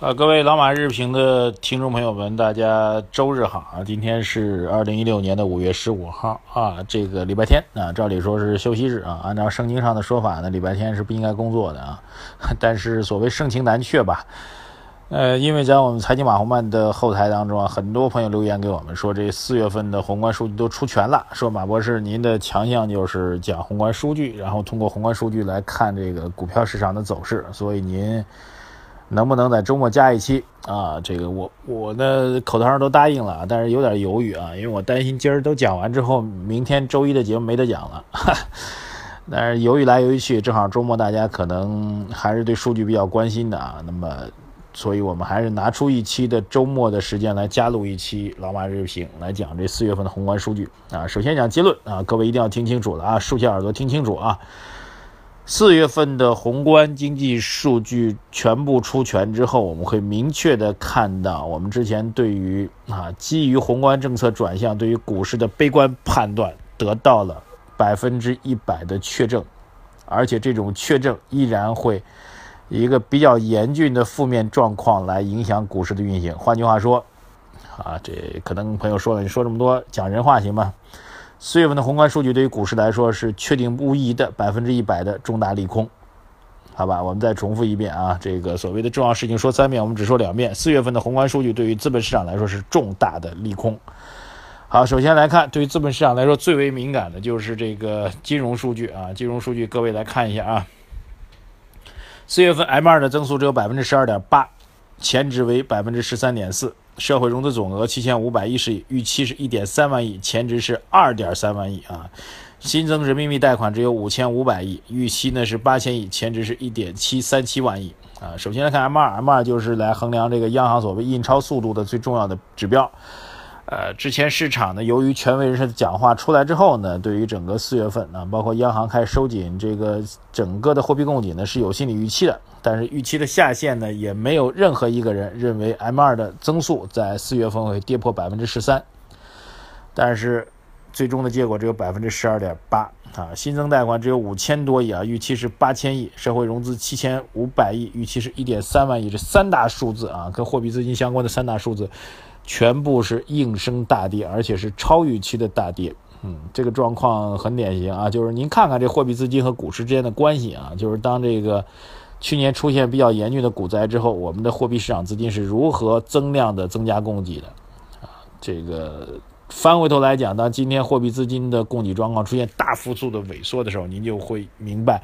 啊，各位老马日评的听众朋友们，大家周日好啊！今天是二零一六年的五月十五号啊，这个礼拜天啊，照理说是休息日啊。按照圣经上的说法呢，礼拜天是不应该工作的啊。但是所谓盛情难却吧，呃，因为在我们财经马红曼的后台当中啊，很多朋友留言给我们说，这四月份的宏观数据都出全了，说马博士您的强项就是讲宏观数据，然后通过宏观数据来看这个股票市场的走势，所以您。能不能在周末加一期啊？这个我我呢口头上都答应了，但是有点犹豫啊，因为我担心今儿都讲完之后，明天周一的节目没得讲了。但是犹豫来犹豫去，正好周末大家可能还是对数据比较关心的啊。那么，所以我们还是拿出一期的周末的时间来加录一期老马日评，来讲这四月份的宏观数据啊。首先讲结论啊，各位一定要听清楚了啊，竖起耳朵听清楚啊。四月份的宏观经济数据全部出全之后，我们会明确的看到，我们之前对于啊基于宏观政策转向对于股市的悲观判断得到了百分之一百的确证，而且这种确证依然会一个比较严峻的负面状况来影响股市的运行。换句话说，啊，这可能朋友说了，你说这么多讲人话行吗？四月份的宏观数据对于股市来说是确定无疑的百分之一百的重大利空，好吧，我们再重复一遍啊，这个所谓的重要事情说三遍，我们只说两遍。四月份的宏观数据对于资本市场来说是重大的利空。好，首先来看，对于资本市场来说最为敏感的就是这个金融数据啊，金融数据各位来看一下啊，四月份 M2 的增速只有百分之十二点八，前值为百分之十三点四。社会融资总额七千五百一十亿，预期是一点三万亿，前值是二点三万亿啊。新增人民币贷款只有五千五百亿，预期呢是八千亿，前值是一点七三七万亿啊。首先来看 M 二，M 二就是来衡量这个央行所谓印钞速度的最重要的指标。呃，之前市场呢，由于权威人士的讲话出来之后呢，对于整个四月份啊，包括央行开始收紧这个整个的货币供给呢，是有心理预期的。但是预期的下限呢，也没有任何一个人认为 M2 的增速在四月份会跌破百分之十三。但是最终的结果只有百分之十二点八啊，新增贷款只有五千多亿啊，预期是八千亿；社会融资七千五百亿，预期是一点三万亿。这三大数字啊，跟货币资金相关的三大数字。全部是应声大跌，而且是超预期的大跌。嗯，这个状况很典型啊，就是您看看这货币资金和股市之间的关系啊，就是当这个去年出现比较严峻的股灾之后，我们的货币市场资金是如何增量的增加供给的啊？这个翻回头来讲，当今天货币资金的供给状况出现大幅度的萎缩的时候，您就会明白，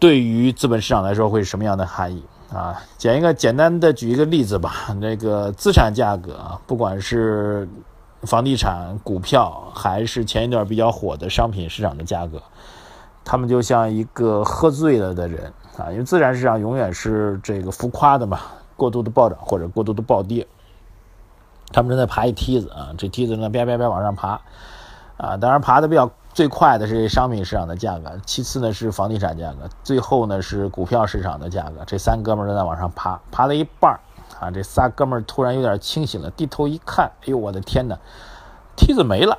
对于资本市场来说会是什么样的含义。啊，讲一个简单的，举一个例子吧。那个资产价格啊，不管是房地产、股票，还是前一段比较火的商品市场的价格，他们就像一个喝醉了的人啊。因为自然市场永远是这个浮夸的嘛，过度的暴涨或者过度的暴跌。他们正在爬一梯子啊，这梯子呢啪啪啪往上爬啊，当然爬的比较。最快的是商品市场的价格，其次呢是房地产价格，最后呢是股票市场的价格。这三哥们儿都在往上爬，爬了一半儿啊，这仨哥们儿突然有点清醒了，低头一看，哎呦我的天哪，梯子没了！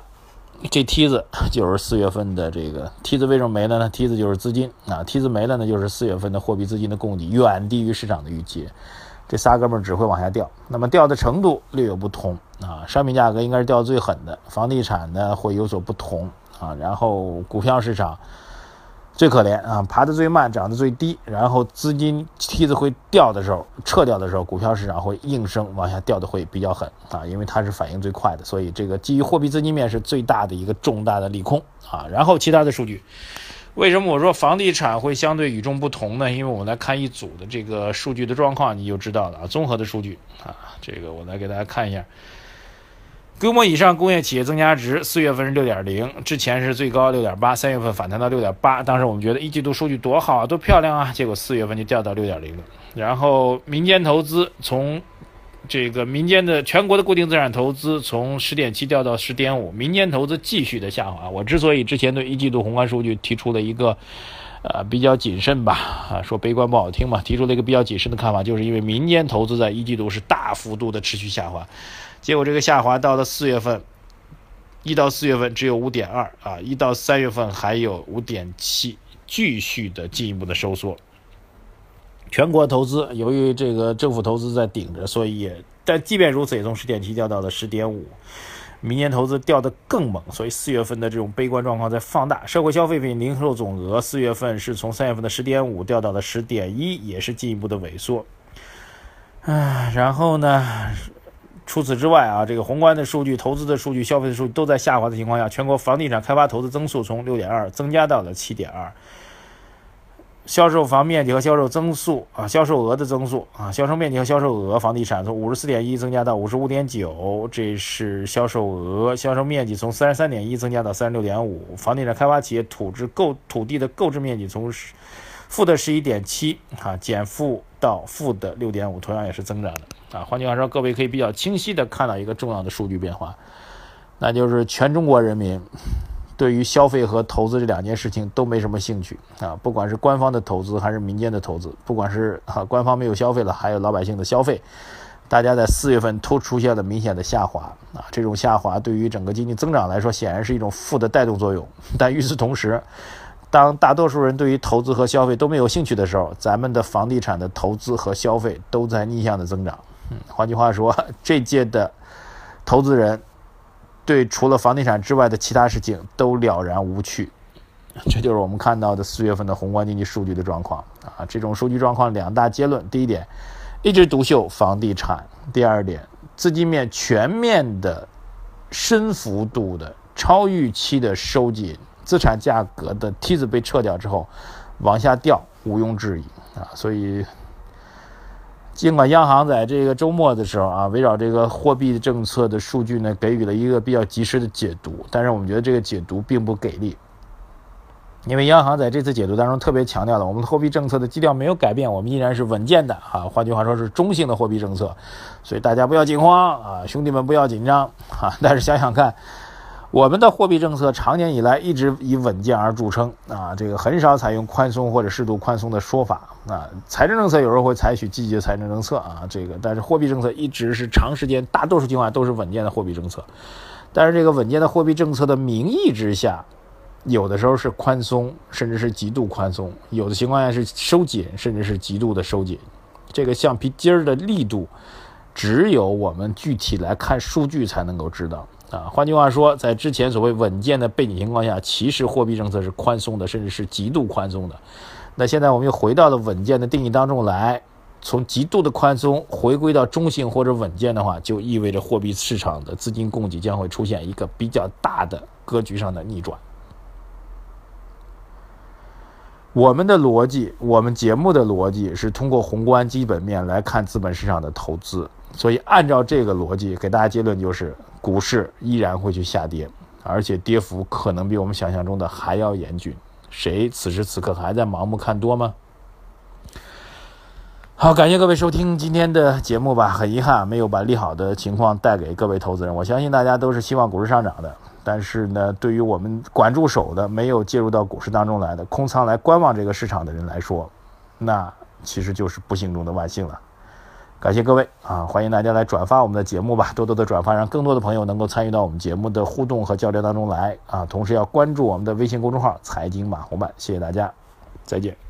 这梯子就是四月份的这个梯子为什么没了呢？梯子就是资金啊，梯子没了呢，就是四月份的货币资金的供给远低于市场的预期，这仨哥们儿只会往下掉。那么掉的程度略有不同啊，商品价格应该是掉最狠的，房地产呢会有所不同。啊，然后股票市场最可怜啊，爬得最慢，涨得最低，然后资金梯子会掉的时候，撤掉的时候，股票市场会应声往下掉的会比较狠啊，因为它是反应最快的，所以这个基于货币资金面是最大的一个重大的利空啊。然后其他的数据，为什么我说房地产会相对与众不同呢？因为我们来看一组的这个数据的状况，你就知道了啊，综合的数据啊，这个我来给大家看一下。规模以上工业企业增加值，四月份是六点零，之前是最高六点八，三月份反弹到六点八。当时我们觉得一季度数据多好啊，多漂亮啊，结果四月份就掉到六点零了。然后民间投资从这个民间的全国的固定资产投资从十点七掉到十点五，民间投资继续的下滑。我之所以之前对一季度宏观数据提出了一个呃，比较谨慎吧，啊，说悲观不好听嘛，提出了一个比较谨慎的看法，就是因为民间投资在一季度是大幅度的持续下滑，结果这个下滑到了四月份，一到四月份只有五点二啊，一到三月份还有五点七，继续的进一步的收缩。全国投资由于这个政府投资在顶着，所以也，但即便如此，也从十点七掉到了十点五。明年投资掉得更猛，所以四月份的这种悲观状况在放大。社会消费品零售总额四月份是从三月份的十点五掉到了十点一，也是进一步的萎缩。唉，然后呢，除此之外啊，这个宏观的数据、投资的数据、消费的数据都在下滑的情况下，全国房地产开发投资增速从六点二增加到了七点二。销售房面积和销售增速啊，销售额的增速啊，销售面积和销售额，房地产从五十四点一增加到五十五点九，这是销售额；销售面积从三十三点一增加到三十六点五。房地产开发企业土质购土地的购置面积从负的十一点七啊减负到负的六点五，同样也是增长的啊。换句话说，各位可以比较清晰的看到一个重要的数据变化，那就是全中国人民。对于消费和投资这两件事情都没什么兴趣啊，不管是官方的投资还是民间的投资，不管是啊官方没有消费了，还有老百姓的消费，大家在四月份都出现了明显的下滑啊。这种下滑对于整个经济增长来说，显然是一种负的带动作用。但与此同时，当大多数人对于投资和消费都没有兴趣的时候，咱们的房地产的投资和消费都在逆向的增长。嗯，换句话说，这届的投资人。对，除了房地产之外的其他事情都了然无趣，这就是我们看到的四月份的宏观经济数据的状况啊。这种数据状况两大结论：第一点，一枝独秀房地产；第二点，资金面全面的、深幅度的、超预期的收紧，资产价格的梯子被撤掉之后，往下掉毋庸置疑啊。所以。尽管央行在这个周末的时候啊，围绕这个货币政策的数据呢，给予了一个比较及时的解读，但是我们觉得这个解读并不给力，因为央行在这次解读当中特别强调了，我们的货币政策的基调没有改变，我们依然是稳健的啊，换句话说是中性的货币政策，所以大家不要惊慌啊，兄弟们不要紧张啊，但是想想看。我们的货币政策长年以来一直以稳健而著称啊，这个很少采用宽松或者适度宽松的说法啊。财政政策有时候会采取积极的财政政策啊，这个但是货币政策一直是长时间大多数情况下都是稳健的货币政策。但是这个稳健的货币政策的名义之下，有的时候是宽松，甚至是极度宽松；有的情况下是收紧，甚至是极度的收紧。这个橡皮筋儿的力度，只有我们具体来看数据才能够知道。啊，换句话说，在之前所谓稳健的背景情况下，其实货币政策是宽松的，甚至是极度宽松的。那现在我们又回到了稳健的定义当中来，从极度的宽松回归到中性或者稳健的话，就意味着货币市场的资金供给将会出现一个比较大的格局上的逆转。我们的逻辑，我们节目的逻辑是通过宏观基本面来看资本市场的投资，所以按照这个逻辑给大家结论就是。股市依然会去下跌，而且跌幅可能比我们想象中的还要严峻。谁此时此刻还在盲目看多吗？好，感谢各位收听今天的节目吧。很遗憾没有把利好的情况带给各位投资人。我相信大家都是希望股市上涨的，但是呢，对于我们管住手的、没有介入到股市当中来的、空仓来观望这个市场的人来说，那其实就是不幸中的万幸了。感谢各位啊！欢迎大家来转发我们的节目吧，多多的转发，让更多的朋友能够参与到我们节目的互动和交流当中来啊！同时要关注我们的微信公众号“财经马红漫”，谢谢大家，再见。